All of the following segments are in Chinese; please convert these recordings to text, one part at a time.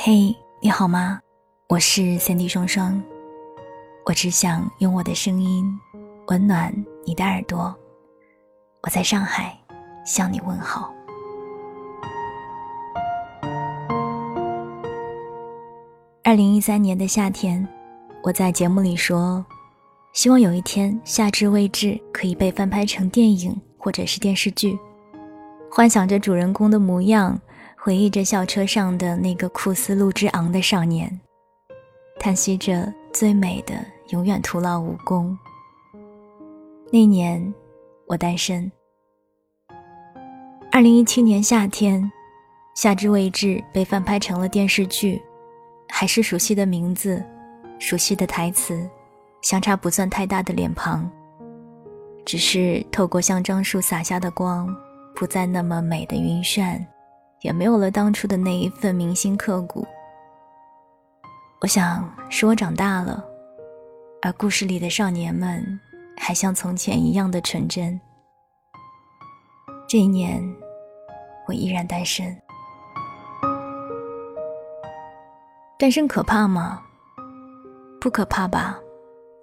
嘿，你好吗？我是 Cindy 双双，我只想用我的声音温暖你的耳朵。我在上海向你问好。二零一三年的夏天，我在节目里说，希望有一天《夏至未至》可以被翻拍成电影或者是电视剧，幻想着主人公的模样。回忆着校车上的那个酷似陆之昂的少年，叹息着最美的永远徒劳无功。那年我单身。二零一七年夏天，《夏至未至》被翻拍成了电视剧，还是熟悉的名字，熟悉的台词，相差不算太大的脸庞，只是透过香樟树洒下的光，不再那么美的晕眩。也没有了当初的那一份铭心刻骨。我想是我长大了，而故事里的少年们还像从前一样的纯真。这一年，我依然单身。单身可怕吗？不可怕吧？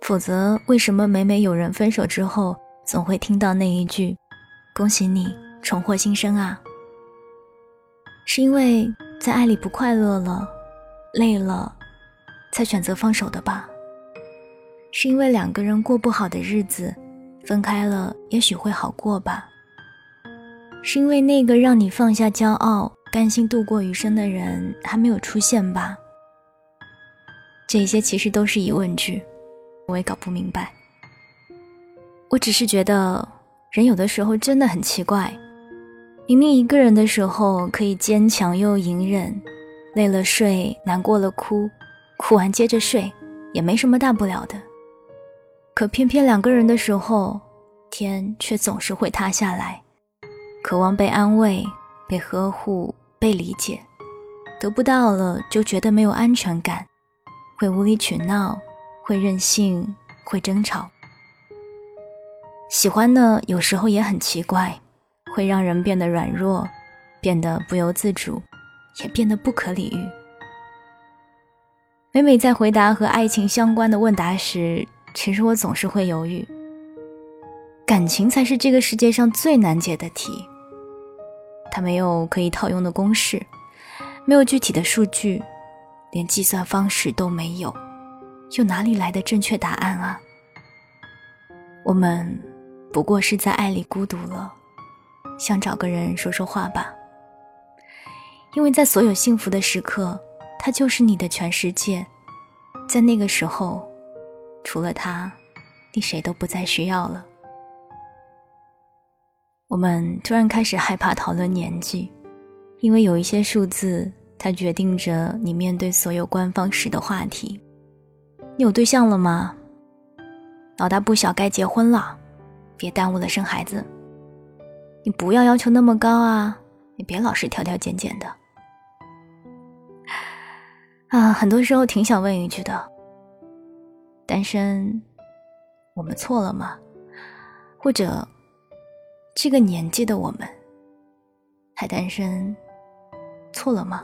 否则，为什么每每有人分手之后，总会听到那一句“恭喜你重获新生啊”？是因为在爱里不快乐了，累了，才选择放手的吧？是因为两个人过不好的日子，分开了也许会好过吧？是因为那个让你放下骄傲、甘心度过余生的人还没有出现吧？这些其实都是疑问句，我也搞不明白。我只是觉得，人有的时候真的很奇怪。明明一个人的时候可以坚强又隐忍，累了睡，难过了哭，哭完接着睡，也没什么大不了的。可偏偏两个人的时候，天却总是会塌下来，渴望被安慰、被呵护、被理解，得不到了就觉得没有安全感，会无理取闹，会任性，会争吵。喜欢的有时候也很奇怪。会让人变得软弱，变得不由自主，也变得不可理喻。每每在回答和爱情相关的问答时，其实我总是会犹豫。感情才是这个世界上最难解的题。它没有可以套用的公式，没有具体的数据，连计算方式都没有，又哪里来的正确答案啊？我们不过是在爱里孤独了。想找个人说说话吧，因为在所有幸福的时刻，他就是你的全世界。在那个时候，除了他，你谁都不再需要了。我们突然开始害怕讨论年纪，因为有一些数字，它决定着你面对所有官方时的话题。你有对象了吗？老大不小，该结婚了，别耽误了生孩子。你不要要求那么高啊！你别老是挑挑拣拣的。啊，很多时候挺想问一句的：单身，我们错了吗？或者，这个年纪的我们还单身，错了吗？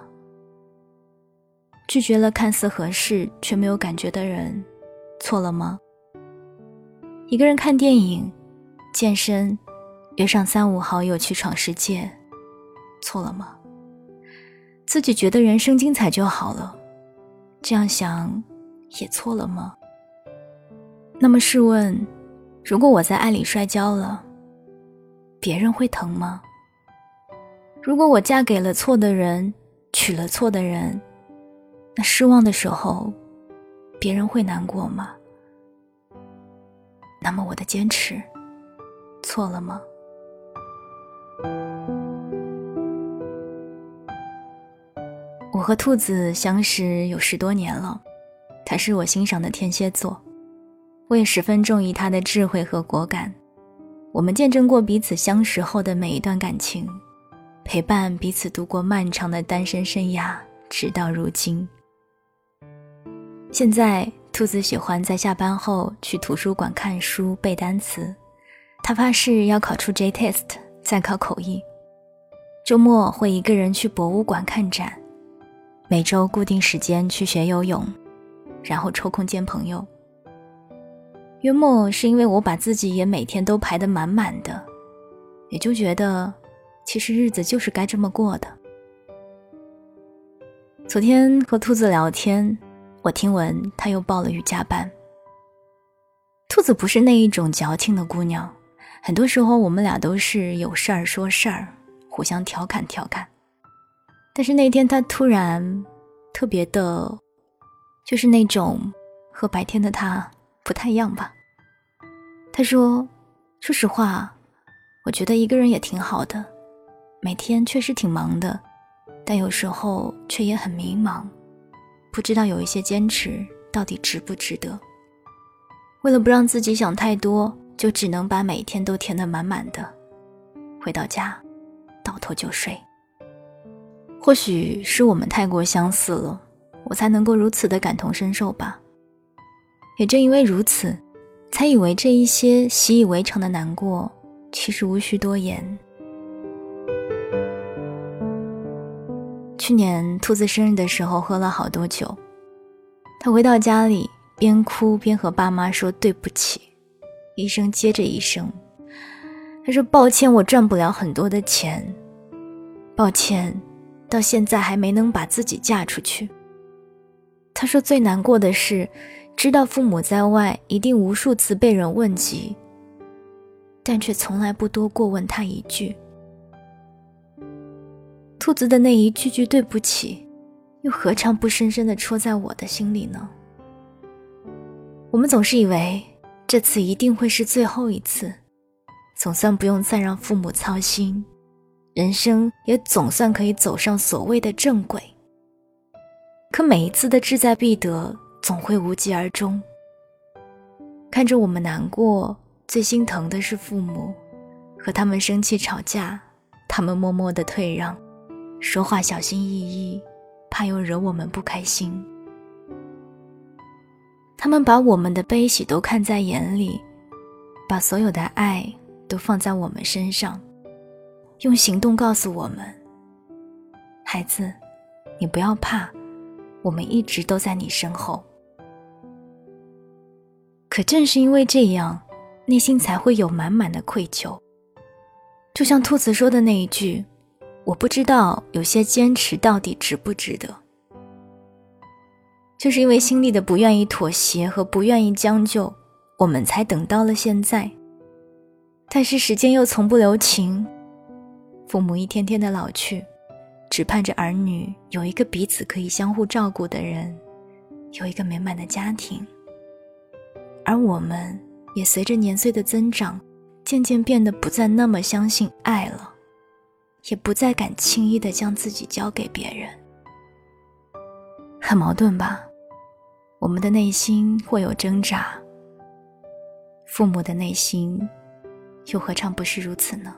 拒绝了看似合适却没有感觉的人，错了吗？一个人看电影、健身。约上三五好友去闯世界，错了吗？自己觉得人生精彩就好了，这样想也错了吗？那么试问，如果我在爱里摔跤了，别人会疼吗？如果我嫁给了错的人，娶了错的人，那失望的时候，别人会难过吗？那么我的坚持错了吗？我和兔子相识有十多年了，他是我欣赏的天蝎座，我也十分中意他的智慧和果敢。我们见证过彼此相识后的每一段感情，陪伴彼此度过漫长的单身生涯，直到如今。现在，兔子喜欢在下班后去图书馆看书背单词，他发誓要考出 J Test，再考口译。周末会一个人去博物馆看展。每周固定时间去学游泳，然后抽空见朋友。约莫是因为我把自己也每天都排得满满的，也就觉得，其实日子就是该这么过的。昨天和兔子聊天，我听闻他又报了瑜伽班。兔子不是那一种矫情的姑娘，很多时候我们俩都是有事儿说事儿，互相调侃调侃。但是那天他突然特别的，就是那种和白天的他。不太一样吧？他说：“说实话，我觉得一个人也挺好的。每天确实挺忙的，但有时候却也很迷茫，不知道有一些坚持到底值不值得。为了不让自己想太多，就只能把每天都填得满满的。回到家，倒头就睡。或许是我们太过相似了，我才能够如此的感同身受吧。”也正因为如此，才以为这一些习以为常的难过，其实无需多言。去年兔子生日的时候，喝了好多酒。他回到家里，边哭边和爸妈说对不起，一声接着一声。他说：“抱歉，我赚不了很多的钱。抱歉，到现在还没能把自己嫁出去。”他说：“最难过的是。”知道父母在外一定无数次被人问及，但却从来不多过问他一句。兔子的那一句句对不起，又何尝不深深的戳在我的心里呢？我们总是以为这次一定会是最后一次，总算不用再让父母操心，人生也总算可以走上所谓的正轨。可每一次的志在必得。总会无疾而终。看着我们难过，最心疼的是父母，和他们生气吵架，他们默默的退让，说话小心翼翼，怕又惹我们不开心。他们把我们的悲喜都看在眼里，把所有的爱都放在我们身上，用行动告诉我们：孩子，你不要怕，我们一直都在你身后。可正是因为这样，内心才会有满满的愧疚。就像兔子说的那一句：“我不知道有些坚持到底值不值得。”就是因为心里的不愿意妥协和不愿意将就，我们才等到了现在。但是时间又从不留情，父母一天天的老去，只盼着儿女有一个彼此可以相互照顾的人，有一个美满的家庭。而我们也随着年岁的增长，渐渐变得不再那么相信爱了，也不再敢轻易的将自己交给别人。很矛盾吧？我们的内心会有挣扎，父母的内心又何尝不是如此呢？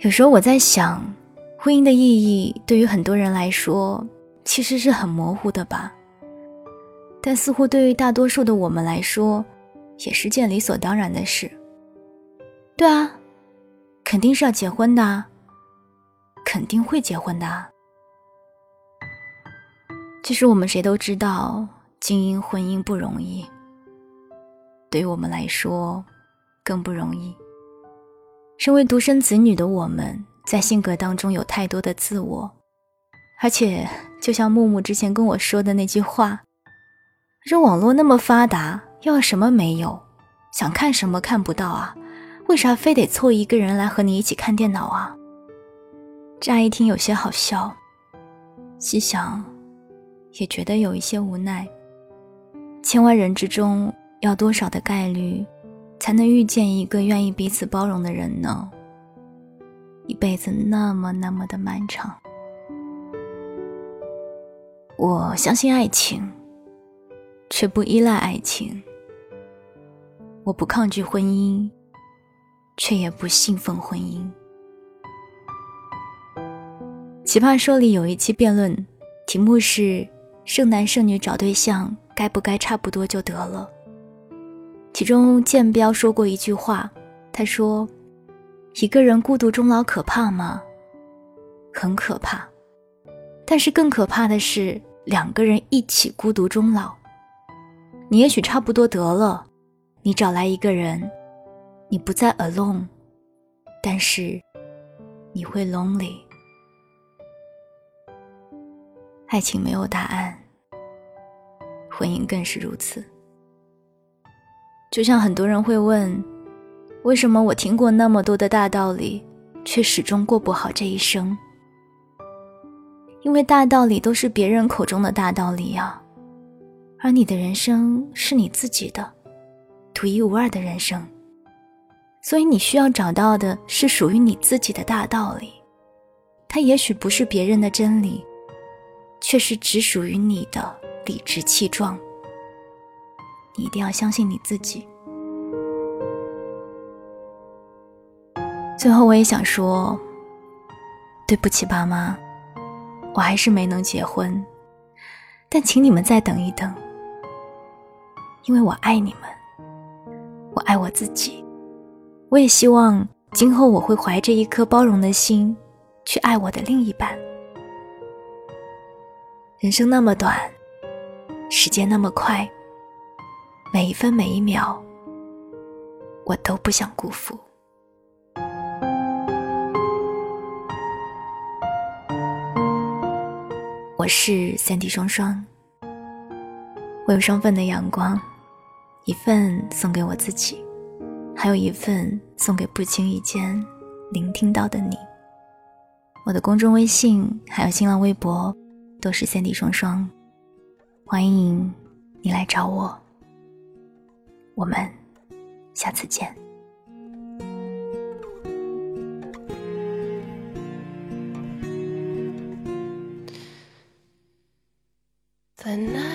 有时候我在想，婚姻的意义对于很多人来说，其实是很模糊的吧。但似乎对于大多数的我们来说，也是件理所当然的事。对啊，肯定是要结婚的，肯定会结婚的。其实我们谁都知道，经营婚姻不容易。对于我们来说，更不容易。身为独生子女的我们，在性格当中有太多的自我，而且就像木木之前跟我说的那句话。这网络那么发达，要什么没有？想看什么看不到啊？为啥非得凑一个人来和你一起看电脑啊？乍一听有些好笑，细想，也觉得有一些无奈。千万人之中，要多少的概率，才能遇见一个愿意彼此包容的人呢？一辈子那么那么的漫长，我相信爱情。却不依赖爱情，我不抗拒婚姻，却也不信奉婚姻。奇葩说里有一期辩论，题目是“剩男剩女找对象该不该差不多就得了”。其中建彪说过一句话，他说：“一个人孤独终老可怕吗？很可怕，但是更可怕的是两个人一起孤独终老。你也许差不多得了，你找来一个人，你不再 alone，但是你会 lonely。爱情没有答案，婚姻更是如此。就像很多人会问，为什么我听过那么多的大道理，却始终过不好这一生？因为大道理都是别人口中的大道理呀，而你的人生是你自己的，独一无二的人生，所以你需要找到的是属于你自己的大道理。它也许不是别人的真理，却是只属于你的理直气壮。你一定要相信你自己。最后，我也想说，对不起，爸妈。我还是没能结婚，但请你们再等一等，因为我爱你们，我爱我自己，我也希望今后我会怀着一颗包容的心去爱我的另一半。人生那么短，时间那么快，每一分每一秒，我都不想辜负。我是三 D 双双，我有双份的阳光，一份送给我自己，还有一份送给不经意间聆听到的你。我的公众微信还有新浪微博都是三 D 双双，欢迎你来找我，我们下次见。The night